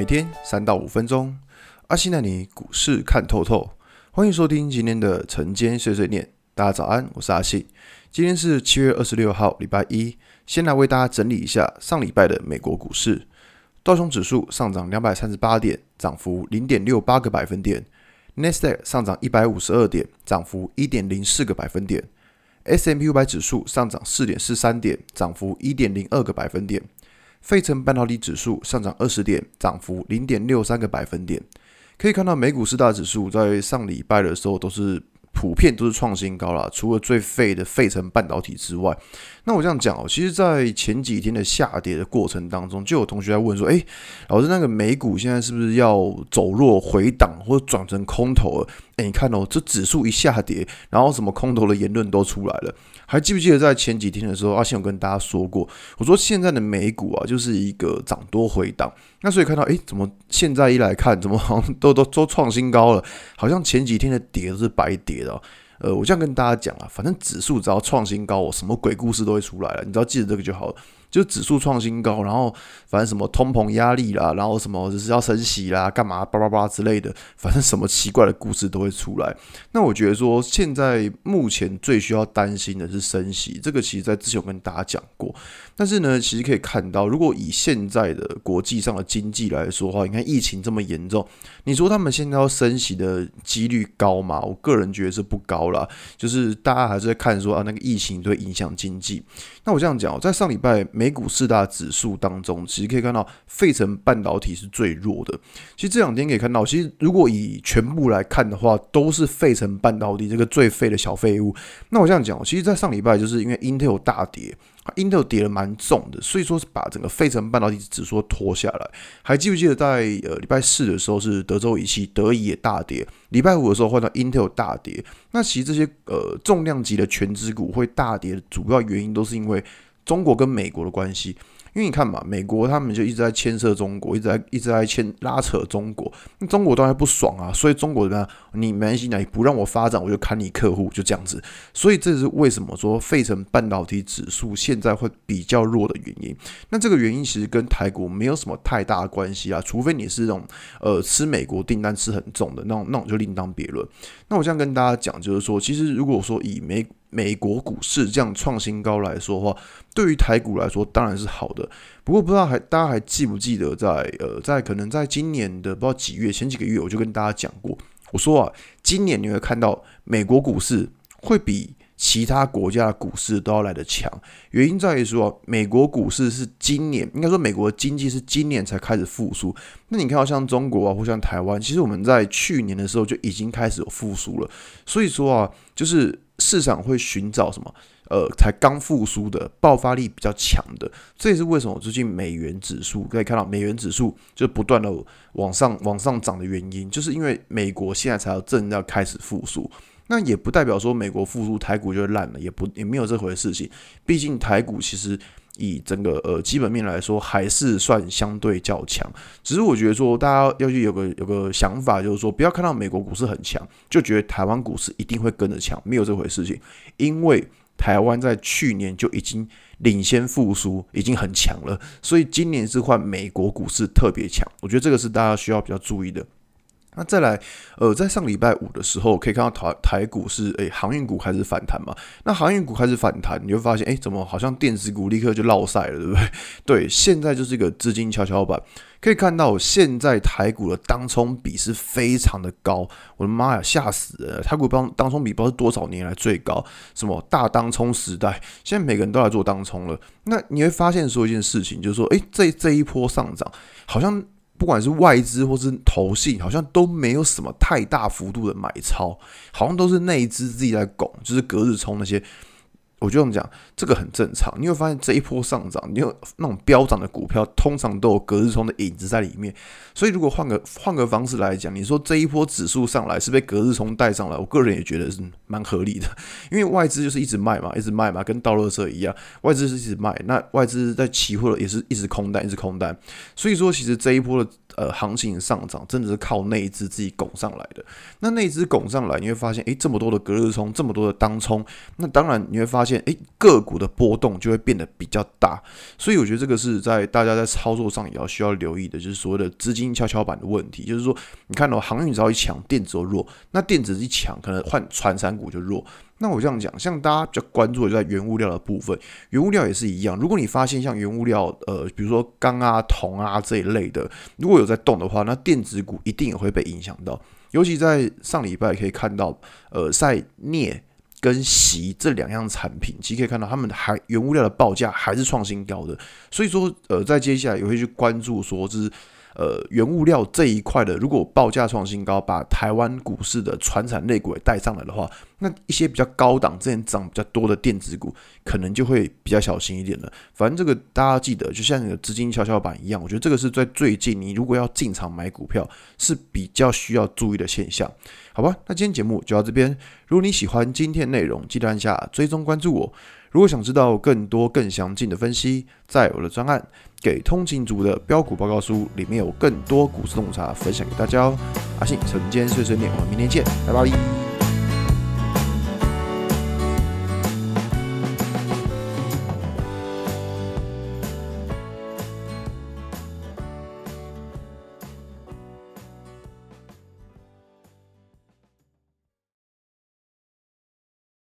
每天三到五分钟，阿信带你股市看透透。欢迎收听今天的晨间碎碎念。大家早安，我是阿信。今天是七月二十六号，礼拜一。先来为大家整理一下上礼拜的美国股市。道琼指数上涨两百三十八点，涨幅零点六八个百分点。纳斯达克上涨一百五十二点，涨幅一点零四个百分点。S&P 五百指数上涨四点四三点，涨幅一点零二个百分点。费城半导体指数上涨二十点，涨幅零点六三个百分点。可以看到，美股四大指数在上礼拜的时候都是普遍都是创新高啦，除了最废的费城半导体之外。那我这样讲哦，其实，在前几天的下跌的过程当中，就有同学在问说：“诶，老师，那个美股现在是不是要走弱回档，或者转成空头了？”你看哦，这指数一下跌，然后什么空头的言论都出来了。还记不记得在前几天的时候，阿信有跟大家说过，我说现在的美股啊，就是一个涨多回档。那所以看到，诶，怎么现在一来看，怎么好像都都都创新高了？好像前几天的跌都是白跌的。呃，我这样跟大家讲啊，反正指数只要创新高，我什么鬼故事都会出来了，你只要记得这个就好了。就指数创新高，然后反正什么通膨压力啦，然后什么就是要升息啦，干嘛叭叭叭之类的，反正什么奇怪的故事都会出来。那我觉得说，现在目前最需要担心的是升息，这个其实在之前我跟大家讲过。但是呢，其实可以看到，如果以现在的国际上的经济来说的话，你看疫情这么严重，你说他们现在要升息的几率高吗？我个人觉得是不高啦。就是大家还是在看说啊，那个疫情会影响经济。那我这样讲，在上礼拜。美股四大指数当中，其实可以看到，费城半导体是最弱的。其实这两天可以看到，其实如果以全部来看的话，都是费城半导体这个最废的小废物。那我这样讲，其实，在上礼拜就是因为 Intel 大跌，Intel 跌得蛮重的，所以说是把整个费城半导体指数拖下来。还记不记得在呃礼拜四的时候是德州仪器，德仪也大跌。礼拜五的时候换到 Intel 大跌。那其实这些呃重量级的全值股会大跌的主要原因都是因为。中国跟美国的关系，因为你看嘛，美国他们就一直在牵涉中国，一直在一直在牵拉扯中国，那中国当然不爽啊，所以中国怎么样？你没关系，你不让我发展，我就砍你客户，就这样子。所以这是为什么说费城半导体指数现在会比较弱的原因。那这个原因其实跟台股没有什么太大的关系啊，除非你是那种呃吃美国订单吃很重的那种，那种就另当别论。那我这样跟大家讲，就是说，其实如果说以美美国股市这样创新高来说的话，对于台股来说当然是好的。不过不知道还大家还记不记得在呃在可能在今年的不知道几月前几个月，我就跟大家讲过，我说啊，今年你会看到美国股市会比其他国家的股市都要来得强。原因在于说，美国股市是今年应该说美国的经济是今年才开始复苏。那你看到像中国啊或像台湾，其实我们在去年的时候就已经开始有复苏了。所以说啊，就是。市场会寻找什么？呃，才刚复苏的、爆发力比较强的，这也是为什么最近美元指数可以看到美元指数就不断的往上、往上涨的原因，就是因为美国现在才要正要开始复苏。那也不代表说美国复苏台股就烂了，也不也没有这回事情。毕竟台股其实。以整个呃基本面来说，还是算相对较强。只是我觉得说，大家要去有个有个想法，就是说，不要看到美国股市很强，就觉得台湾股市一定会跟着强，没有这回事情。因为台湾在去年就已经领先复苏，已经很强了，所以今年是换美国股市特别强。我觉得这个是大家需要比较注意的。那再来，呃，在上礼拜五的时候，可以看到台台股是，诶，航运股开始反弹嘛？那航运股开始反弹，你会发现，诶，怎么好像电子股立刻就落赛了，对不对？对，现在就是一个资金跷跷板，可以看到现在台股的当冲比是非常的高，我的妈呀，吓死了！台股当当冲比不知道是多少年来最高，什么大当冲时代，现在每个人都来做当冲了。那你会发现说一件事情，就是说，诶，这这一波上涨好像。不管是外资或是投信，好像都没有什么太大幅度的买超，好像都是内资自己在拱，就是隔日冲那些。我就这么讲，这个很正常。你会发现这一波上涨，你有那种飙涨的股票，通常都有隔日冲的影子在里面。所以，如果换个换个方式来讲，你说这一波指数上来是被隔日冲带上来，我个人也觉得是蛮合理的。因为外资就是一直卖嘛，一直卖嘛，跟倒乐色一样，外资是一直卖。那外资在期货也是一直空单，一直空单。所以说，其实这一波的呃行情上涨，真的是靠内资自己拱上来的。那内资拱上来，你会发现，诶，这么多的隔日冲，这么多的当冲，那当然你会发现。现，诶，个股的波动就会变得比较大。所以我觉得这个是在大家在操作上也要需要留意的，就是所谓的资金跷跷板的问题。就是说，你看到、哦、航运只要一强，电子就弱；那电子一强，可能换传产股就弱。那我这样讲，像大家比较关注的就在原物料的部分，原物料也是一样。如果你发现像原物料，呃，比如说钢啊、铜啊这一类的，如果有在动的话，那电子股一定也会被影响到。尤其在上礼拜可以看到，呃，在镍跟锡这两样产品，其实可以看到他们还原物料的报价还是创新高的。所以说，呃，在接下来也会去关注说，就是。呃，原物料这一块的，如果报价创新高，把台湾股市的传产类股也带上来的话，那一些比较高档、之前涨比较多的电子股，可能就会比较小心一点了。反正这个大家记得，就像你的资金跷跷板一样，我觉得这个是在最近你如果要进场买股票是比较需要注意的现象，好吧？那今天节目就到这边。如果你喜欢今天内容，记得按下追踪关注我。如果想知道更多更详尽的分析，在我的专案《给通勤族的标股报告书》里面有更多股市洞察分享给大家哦。阿信晨间碎碎念，我们明天见，拜拜。